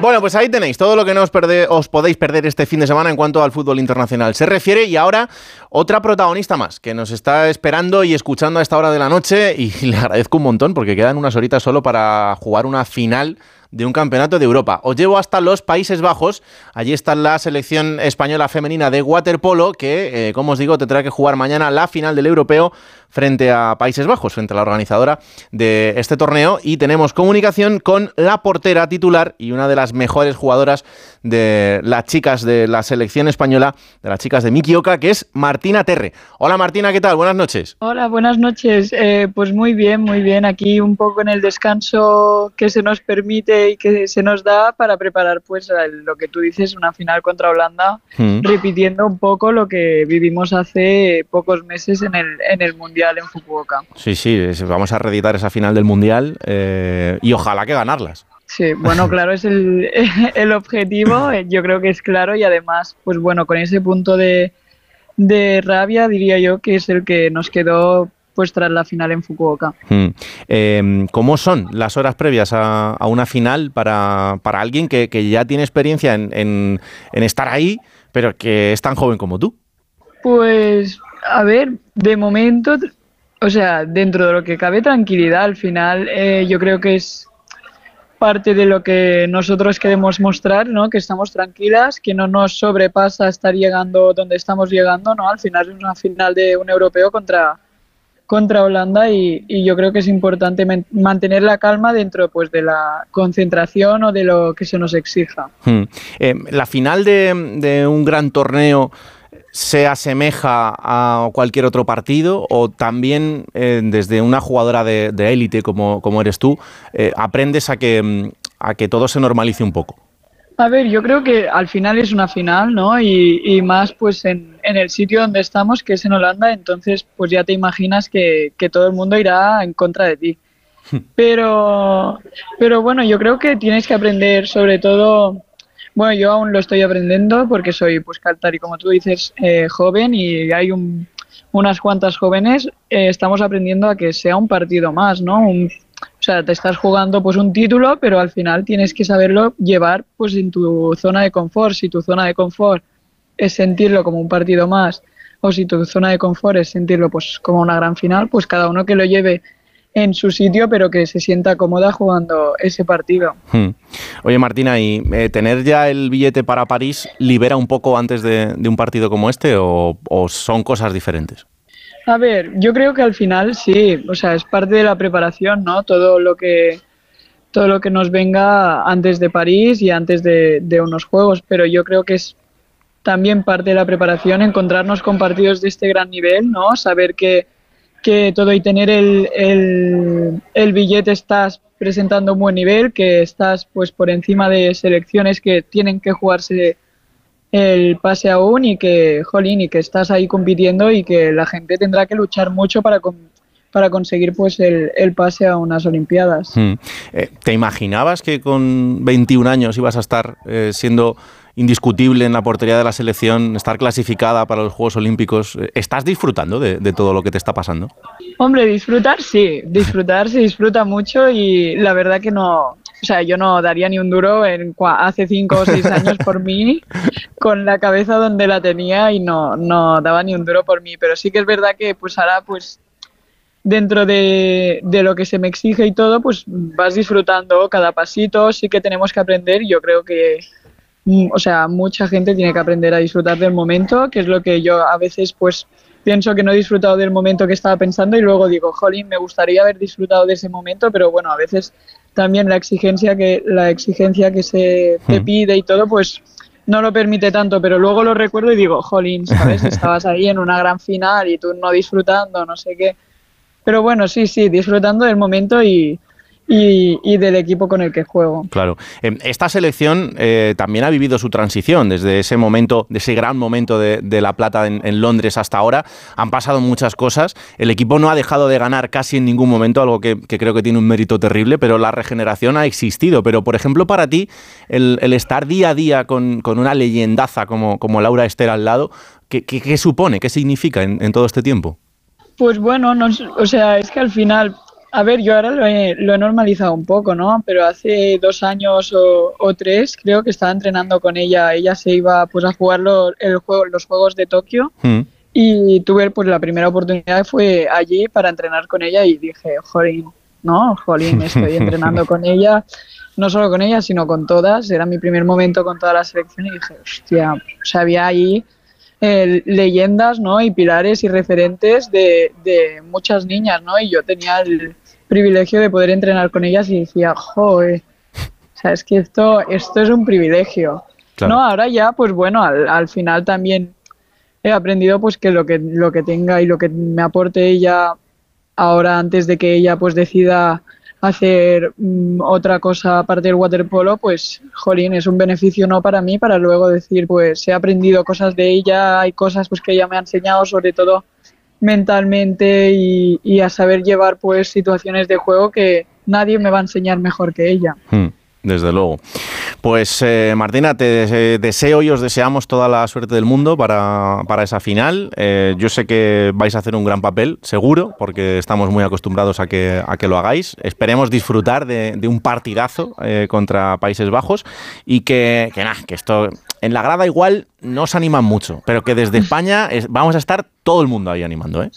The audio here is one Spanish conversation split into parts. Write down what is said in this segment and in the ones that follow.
Bueno, pues ahí tenéis todo lo que no os, os, podéis perder este fin de semana en cuanto al fútbol internacional se refiere. Y ahora otra protagonista más que nos está esperando y escuchando a esta hora de la noche. Y le agradezco un montón porque quedan unas horitas solo para jugar una final de un campeonato de Europa. Os llevo hasta los Países Bajos. Allí está la selección española femenina de waterpolo que, eh, como os digo, tendrá que jugar mañana la final del europeo frente a Países Bajos, frente a la organizadora de este torneo. Y tenemos comunicación con la portera titular y una de las mejores jugadoras de las chicas de la selección española, de las chicas de Mikioka, que es Martina Terre. Hola Martina, ¿qué tal? Buenas noches. Hola, buenas noches. Eh, pues muy bien, muy bien. Aquí un poco en el descanso que se nos permite que se nos da para preparar pues lo que tú dices, una final contra Holanda, mm. repitiendo un poco lo que vivimos hace pocos meses en el, en el Mundial en Fukuoka. Sí, sí, vamos a reeditar esa final del Mundial eh, y ojalá que ganarlas. Sí, bueno, claro, es el, el, objetivo, yo creo que es claro y además, pues bueno, con ese punto de, de rabia diría yo que es el que nos quedó pues tras la final en Fukuoka. Hmm. Em, ¿Cómo son las horas previas a, una final para, para alguien que, que, ya tiene experiencia en, en, estar ahí, pero que es tan joven como tú? Pues, a ver, de momento, o sea, dentro de lo que cabe tranquilidad, al final eh, yo creo que es parte de lo que nosotros queremos mostrar, ¿no? Que estamos tranquilas, que no nos sobrepasa estar llegando donde estamos llegando, ¿no? Al final es una final de un europeo contra contra Holanda y, yo creo que es importante mantener la calma dentro pues de la concentración o de lo que se nos exija. Eh, la final de, un gran torneo se asemeja a cualquier otro partido o también eh, desde una jugadora de élite como, eres tú eh, aprendes a que, a que todo se normalice un poco? A ver, yo creo que al final es una final, ¿no? Y, más pues en, el sitio donde estamos, que es en Holanda, entonces pues ya te imaginas que, todo el mundo irá en contra de ti. Pero, pero bueno, yo creo que tienes que aprender sobre todo, bueno, yo aún lo estoy aprendiendo porque soy, pues tal y como tú dices, eh, joven y hay unas cuantas jóvenes, eh, estamos aprendiendo a que sea un partido más, ¿no? Un, o sea, te estás jugando pues un título, pero al final tienes que saberlo llevar pues en tu zona de confort. Si tu zona de confort es sentirlo como un partido más, o si tu zona de confort es sentirlo pues como una gran final, pues cada uno que lo lleve en su sitio, pero que se sienta cómoda jugando ese partido. Hmm. Oye, Martina, ¿y eh, tener ya el billete para París libera un poco antes de, un partido como este o son cosas diferentes? A ver, yo creo que al final sí, o sea, es parte de la preparación, ¿no? Todo lo que todo lo que nos venga antes de París y antes de, unos juegos, pero yo creo que es también parte de la preparación encontrarnos con partidos de este gran nivel, ¿no? Saber que, que todo y tener el, el, el billete estás presentando un buen nivel, que estás pues por encima de selecciones que tienen que jugarse el pase aún y que, jolín, y que estás ahí compitiendo y que la gente tendrá que luchar mucho para, para conseguir pues el, pase a unas Olimpiadas. Hmm. Eh, ¿Te imaginabas que con 21 años ibas a estar eh, siendo indiscutible en la portería de la selección, estar clasificada para los Juegos Olímpicos? Eh, ¿Estás disfrutando de, de todo lo que te está pasando? Hombre, disfrutar sí, disfrutar se disfruta mucho y la verdad que no, o sea, yo no daría ni un duro en hace cinco o seis años por mí, con la cabeza donde la tenía y no, no daba ni un duro por mí. Pero sí que es verdad que pues ahora pues dentro de, de, lo que se me exige y todo, pues vas disfrutando cada pasito, sí que tenemos que aprender, yo creo que, mm, o sea, mucha gente tiene que aprender a disfrutar del momento, que es lo que yo a veces pues pienso que no he disfrutado del momento que estaba pensando y luego digo, jolín, me gustaría haber disfrutado de ese momento, pero bueno, a veces también la exigencia que la exigencia que se te hmm. pide y todo, pues no lo permite tanto, pero luego lo recuerdo y digo, jolín, ¿sabes? Estabas ahí en una gran final y tú no disfrutando, no sé qué. Pero bueno, sí, sí, disfrutando del momento y, y, del equipo con el que juego. Claro. Em, esta selección eh, también ha vivido su transición desde ese momento, de ese gran momento de, La Plata en, Londres hasta ahora. Han pasado muchas cosas. El equipo no ha dejado de ganar casi en ningún momento, algo que, creo que tiene un mérito terrible, pero la regeneración ha existido. Pero, por ejemplo, para ti, el, estar día a día con, una leyendaza como, como Laura Esther al lado, ¿qué, supone? ¿Qué significa en, todo este tiempo? Pues bueno, o sea, es que al final a ver, yo ahora lo he, lo he, normalizado un poco, ¿no? Pero hace dos años o, o, tres creo que estaba entrenando con ella. Ella se iba pues a jugar lo, el juego, los Juegos de Tokio mm. y tuve pues la primera oportunidad fue allí para entrenar con ella y dije, jolín, ¿no? Jolín, estoy entrenando con ella, no solo con ella, sino con todas. Era mi primer momento con toda la selección y dije, hostia, o sea, había ahí eh, leyendas, ¿no? Y pilares y referentes de, de muchas niñas, ¿no? Y yo tenía el privilegio de poder entrenar con ellas y decía, joder, o sea, es que esto, esto es un privilegio. No, ahora ya, pues bueno, al, al, final también he aprendido pues que lo que lo que tenga y lo que me aporte ella ahora antes de que ella pues decida hacer mm, otra cosa aparte del waterpolo, pues jolín, es un beneficio no para mí, para luego decir, pues he aprendido cosas de ella, hay cosas pues que ella me ha enseñado, sobre todo mentalmente y, a saber llevar pues situaciones de juego que nadie me va a enseñar mejor que ella. Hmm, desde luego. Pues eh, Martina, te deseo y os deseamos toda la suerte del mundo para, esa final. Eh, yo sé que vais a hacer un gran papel, seguro, porque estamos muy acostumbrados a que, a que lo hagáis. Esperemos disfrutar de, un partidazo eh, contra Países Bajos y que, que, que esto en la grada igual no os animan mucho, pero que desde España vamos a estar todo el mundo ahí animando. ¿eh?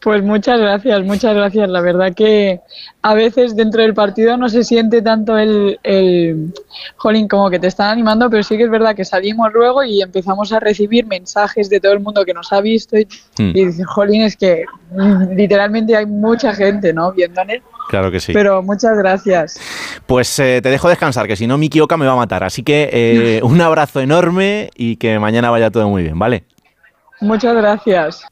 Pues muchas gracias, muchas gracias. La verdad que a veces dentro del partido no se siente tanto el, el jolín como que te están animando, pero sí que es verdad que salimos luego y empezamos a recibir mensajes de todo el mundo que nos ha visto y, dice, jolín, es que mm, literalmente hay mucha gente, ¿no? Viéndole. Claro que sí. Pero muchas gracias. Pues eh, te dejo descansar, que si no Miki Oka me va a matar. Así que eh, un abrazo enorme y que mañana vaya todo muy bien, ¿vale? Muchas gracias.